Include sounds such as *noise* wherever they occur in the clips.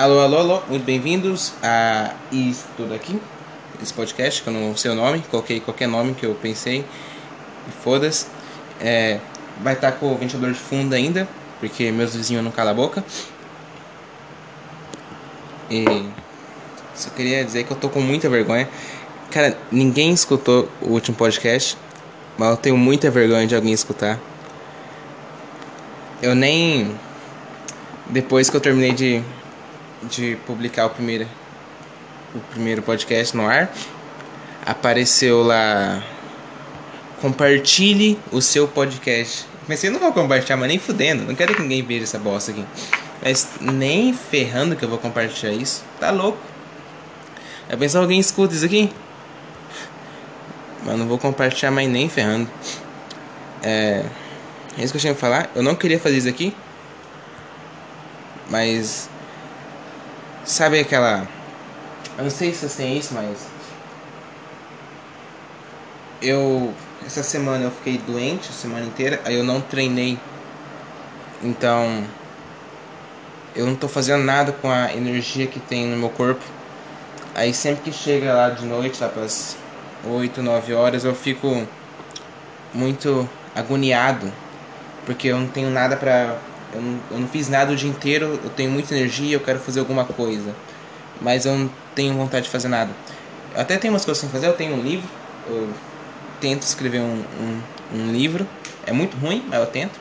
Alô, alô, alô, muito bem-vindos a isso tudo aqui, esse podcast, que eu não sei o nome, coloquei qualquer nome que eu pensei, foda-se. É, vai estar com o ventilador de fundo ainda, porque meus vizinhos não calam a boca. E só queria dizer que eu tô com muita vergonha. Cara, ninguém escutou o último podcast, mas eu tenho muita vergonha de alguém escutar. Eu nem. Depois que eu terminei de, de publicar o primeiro, o primeiro podcast no ar, apareceu lá. Compartilhe o seu podcast. Mas eu não vou compartilhar, mas nem fudendo. Não quero que ninguém veja essa bosta aqui. Mas nem ferrando que eu vou compartilhar isso. Tá louco. Já pensou alguém escuta isso aqui? Mas não vou compartilhar mais nem ferrando. É. É isso que eu tinha que falar. Eu não queria fazer isso aqui. Mas. Sabe aquela. Eu não sei se você tem isso, mas. Eu. Essa semana eu fiquei doente a semana inteira. Aí eu não treinei. Então. Eu não tô fazendo nada com a energia que tem no meu corpo. Aí sempre que chega lá de noite, lá pras 8, 9 horas, eu fico muito agoniado porque eu não tenho nada pra. Eu não, eu não fiz nada o dia inteiro, eu tenho muita energia, eu quero fazer alguma coisa, mas eu não tenho vontade de fazer nada. Eu até tenho umas coisas pra fazer, eu tenho um livro, eu tento escrever um, um, um livro, é muito ruim, mas eu tento.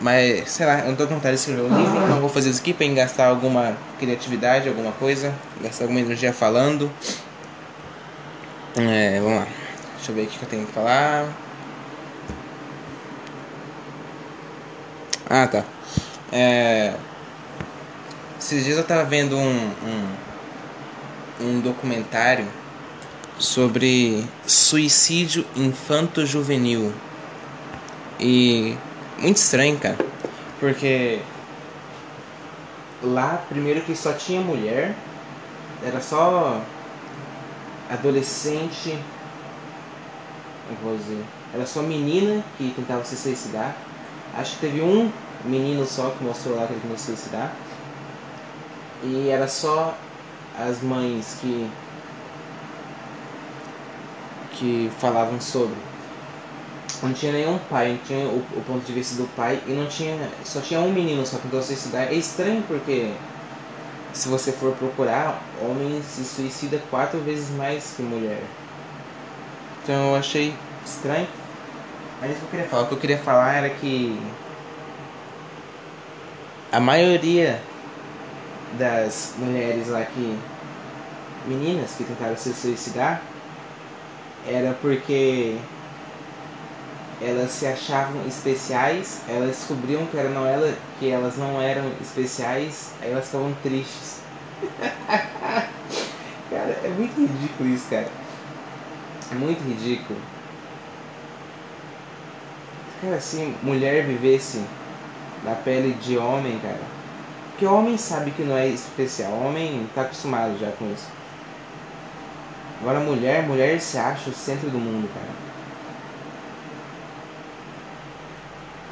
Mas, sei lá, eu não tô com vontade de escrever um livro, eu vou fazer isso aqui pra gastar alguma criatividade, alguma coisa, gastar alguma energia falando. É, vamos lá. Deixa eu ver o que eu tenho que falar. Ah, tá. É... Esses dias eu tava vendo um, um, um documentário sobre suicídio infanto-juvenil. E muito estranho, cara. Porque lá, primeiro que só tinha mulher, era só adolescente, eu vou dizer, era só menina que tentava se suicidar. Acho que teve um menino só que mostrou lá que ele começou a suicidar. E era só as mães que que falavam sobre. Não tinha nenhum pai, não tinha o, o ponto de vista do pai e não tinha. Só tinha um menino só que tentou suicidar. É estranho porque se você for procurar, homem se suicida quatro vezes mais que mulher. Então eu achei estranho. Mas isso que eu queria falar. O que eu queria falar era que a maioria das mulheres lá que. meninas que tentaram se suicidar era porque elas se achavam especiais, elas descobriam que, era não ela, que elas não eram especiais, aí elas estavam tristes. *laughs* cara, é muito ridículo isso, cara. É muito ridículo. Cara, se mulher vivesse na pele de homem, cara. Porque homem sabe que não é especial, homem tá acostumado já com isso. Agora mulher, mulher se acha o centro do mundo, cara.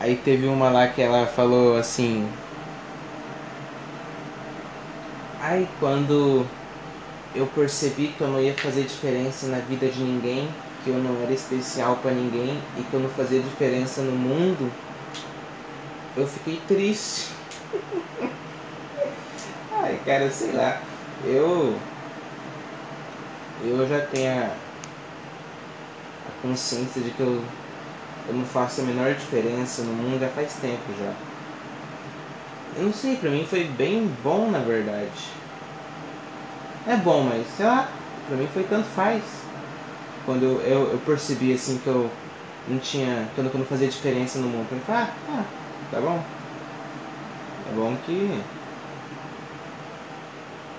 Aí teve uma lá que ela falou assim. Ai, quando eu percebi que eu não ia fazer diferença na vida de ninguém, que eu não era especial para ninguém e que eu não fazia diferença no mundo, eu fiquei triste. *laughs* Ai, cara, sei lá. Eu. Eu já tenho a, a consciência de que eu, eu não faço a menor diferença no mundo já faz tempo já. Eu não sei, pra mim foi bem bom na verdade. É bom, mas sei lá, pra mim foi tanto faz quando eu, eu, eu, percebi assim que eu não tinha. quando eu não fazia diferença no mundo. Eu falei, ah, ah, tá bom. É bom que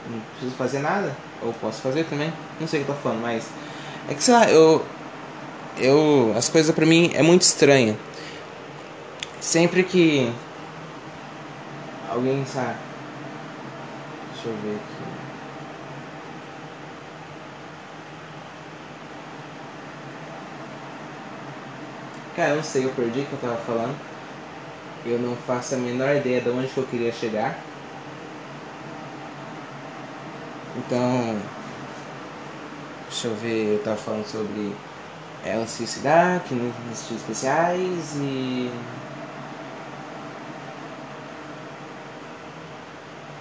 não preciso fazer nada. Ou posso fazer também. Não sei o que eu tô falando, mas. É que sei lá, eu. Eu. As coisas pra mim é muito estranho. Sempre que. Alguém sabe. Deixa eu ver aqui. Cara, eu não sei, eu perdi o que eu tava falando. Eu não faço a menor ideia de onde que eu queria chegar. Então, deixa eu ver, eu tava falando sobre se suicidar, que não existia especiais e.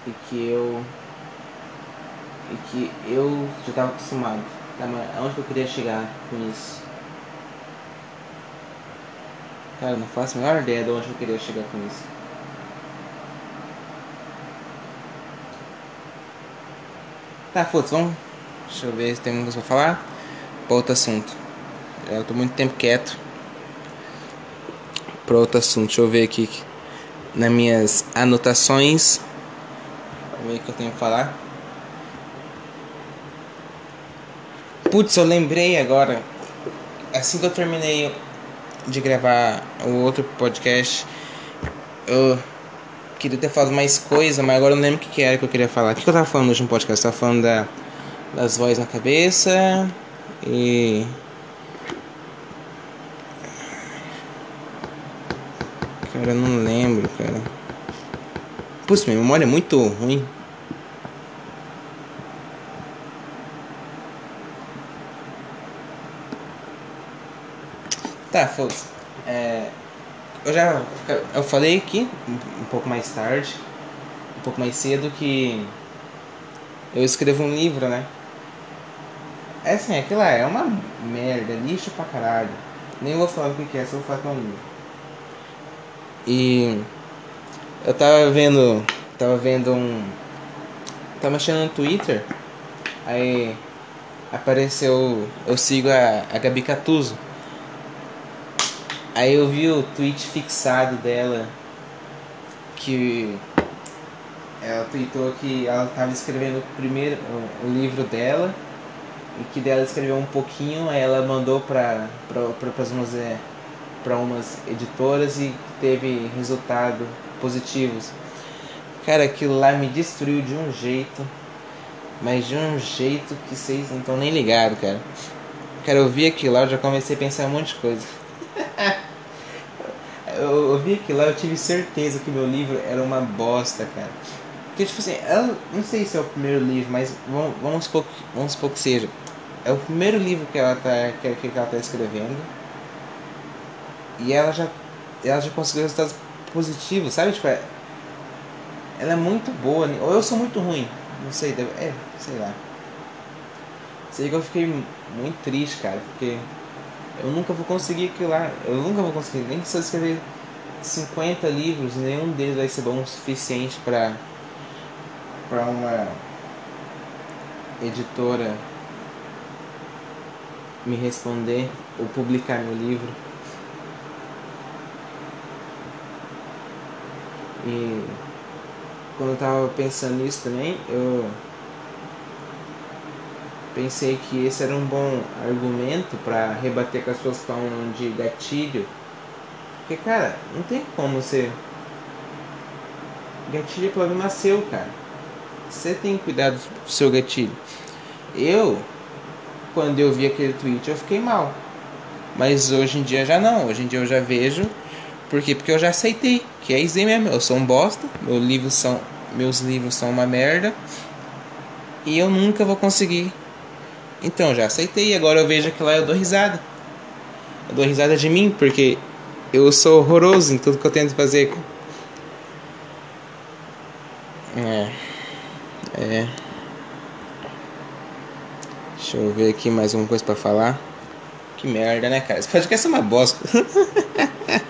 E que eu. E que eu já estava acostumado. Tá, aonde que eu queria chegar com isso? Cara, não faço a menor ideia de onde eu queria chegar com isso. Tá, foda-se, vamos. Deixa eu ver se tem alguma coisa pra falar. Pra outro assunto. Eu tô muito tempo quieto. Pra outro assunto. Deixa eu ver aqui. Nas minhas anotações. Ver o que eu tenho que falar. Putz, eu lembrei agora. Assim que eu terminei de gravar o outro podcast, eu queria ter falado mais coisa, mas agora eu não lembro o que, era que eu queria falar. O que, que eu tava falando no último podcast? Eu tava falando da, das vozes na cabeça e. Cara, eu não lembro, cara. Putz, minha memória é muito ruim. Tá, foda-se. É, eu já eu falei aqui um, pouco mais tarde, um pouco mais cedo que eu escrevo um livro, né? É assim, aquilo lá é uma merda, lixo pra caralho. Nem vou falar o que é, só vou falar que é um livro. E eu tava vendo. Tava vendo um. Tava mexendo no Twitter. Aí apareceu. Eu sigo a, a Gabi Catuso. Aí eu vi o tweet fixado dela que ela tweetou que ela estava escrevendo o primeiro o, livro dela e que dela escreveu um pouquinho, aí ela mandou para para umas é, para umas editoras e teve resultado positivos. Cara, aquilo lá me destruiu de um jeito, mas de um jeito que vocês não estão nem ligados, cara. Cara, eu vi aquilo lá, eu já comecei a pensar um monte de coisa. Eu, eu vi aquilo lá, eu tive certeza que meu livro era uma bosta, cara. Porque, tipo assim, eu não sei se é o primeiro livro, mas vamos, vamos, supor, vamos supor que seja. É o primeiro livro que ela tá, que, que ela tá escrevendo. E ela já, ela já conseguiu resultados positivos, sabe? Tipo, é, ela é muito boa, né? ou eu sou muito ruim, não sei, deve, é, sei lá. Sei que eu fiquei muito triste, cara, porque eu nunca vou conseguir aquilo lá, eu nunca vou conseguir, nem se eu escrever 50 livros, nenhum deles vai ser bom o suficiente para para uma editora me responder ou publicar meu livro. E quando eu tava pensando nisso também, eu pensei que esse era um bom argumento para rebater com as pessoas que falam de gatilho. Porque, cara, não tem como você. Gatilho é problema seu, cara. Você tem que cuidar do seu gatilho. Eu, quando eu vi aquele tweet, eu fiquei mal. Mas hoje em dia já não. Hoje em dia eu já vejo. Por quê? Porque eu já aceitei. Que é isso aí mesmo. Eu sou um bosta. Meus livros são, meus livros são uma merda. E eu nunca vou conseguir. Então já aceitei. Agora eu vejo que lá eu dou risada. Eu dou risada de mim. Porque eu sou horroroso em tudo que eu tento fazer. É. É. Deixa eu ver aqui mais uma coisa pra falar. Que merda, né, cara? Esse podcast é uma bosta. *laughs*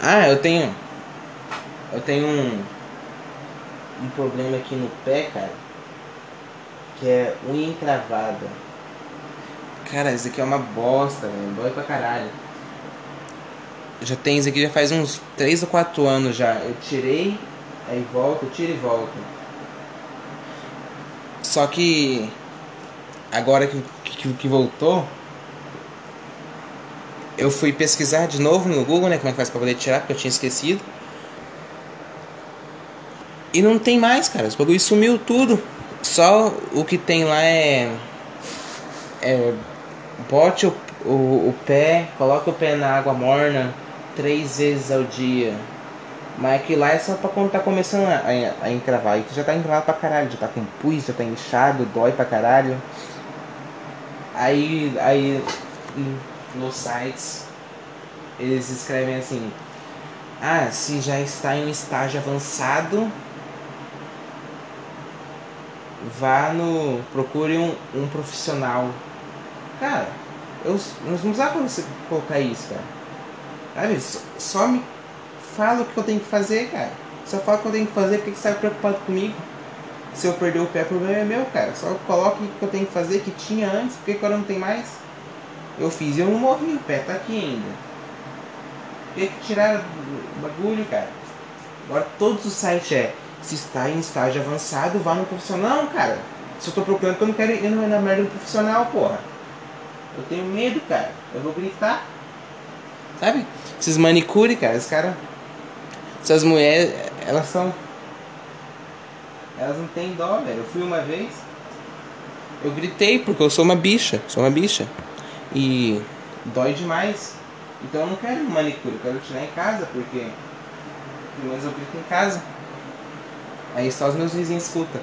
ah, eu tenho. Eu tenho um. Um problema aqui no pé, cara. Que é unha encravada. Cara, isso aqui é uma bosta, velho. Dói pra caralho já tem isso aqui já faz uns 3 ou 4 anos já. Eu tirei, aí volto, tiro e volto. Só que agora que, que, que voltou, eu fui pesquisar de novo no Google, né? Como é que faz pra poder tirar, porque eu tinha esquecido. E não tem mais, cara. Os bagulho sumiu tudo. Só o que tem lá é. É. Bote o, o, o pé, coloca o pé na água morna três vezes ao dia. Mas aquilo lá é só pra quando tá começando a, a, a encravar. E que já tá encravado pra caralho, já tá com pus, já tá inchado, dói pra caralho. Aí, aí nos sites eles escrevem assim: Ah, se já está em um estágio avançado, vá no. procure um, um profissional. Cara, eu, nós não você colocar isso, cara. Sabe? Só, só me fala o que eu tenho que fazer, cara. Só fala o que eu tenho que fazer, porque você está preocupado comigo. Se eu perder o pé, o problema é meu, cara. Só coloque o que eu tenho que fazer, que tinha antes, porque agora não tem mais. Eu fiz e eu não morri, o pé tá aqui ainda. Tem que tirar o bagulho, cara. Agora todos os sites é se está em estágio avançado, vá no profissional. Cara. Se eu tô procurando eu não quero ir na merda do profissional, porra. Eu tenho medo, cara. Eu vou gritar. Sabe? Esses manicure, cara, os caras. Essas mulheres, elas são. Elas não têm dó, velho. Eu fui uma vez. Eu gritei porque eu sou uma bicha. Sou uma bicha. E dói demais. Então eu não quero manicure, eu quero tirar em casa, porque pelo menos eu grito em casa. Aí só os meus vizinhos escutam.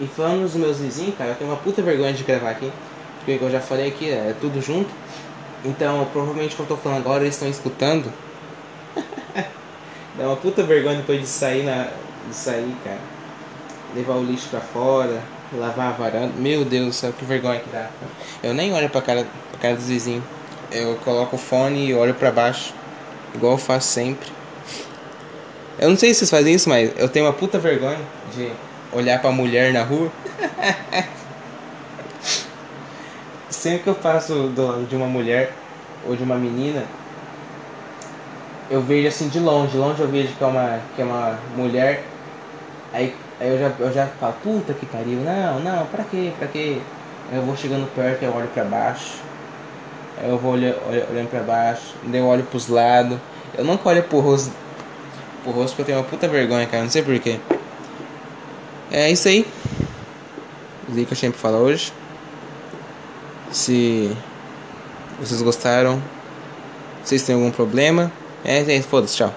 E falando dos meus vizinhos, cara, eu tenho uma puta vergonha de gravar aqui. Porque eu já falei aqui, é tudo junto. Então, provavelmente o que eu tô falando agora eles estão escutando. *laughs* Dá uma puta vergonha depois de sair na. de sair, cara. Levar o lixo pra fora, lavar a varanda. Meu Deus do céu, que vergonha que dá. Eu nem olho pra cara, pra cara dos vizinhos. Eu coloco o fone e olho pra baixo. Igual eu faço sempre. Eu não sei se vocês fazem isso, mas eu tenho uma puta vergonha de olhar pra mulher na rua. *laughs* Sempre que eu passo do, de uma mulher ou de uma menina, eu vejo assim de longe, longe eu vejo que é uma, que é uma mulher, aí, aí eu, já, eu já falo, puta que pariu, não, não, pra quê, pra quê? Eu vou chegando perto, eu olho pra baixo, aí eu vou olhando, olhando pra baixo, daí eu olho pros lados, eu nunca olho pro rosto, pro rosto porque eu tenho uma puta vergonha, cara, não sei porquê. É isso aí. O que eu tinha pra falar hoje. Se vocês gostaram, vocês têm algum problema, é, é foda-se, tchau.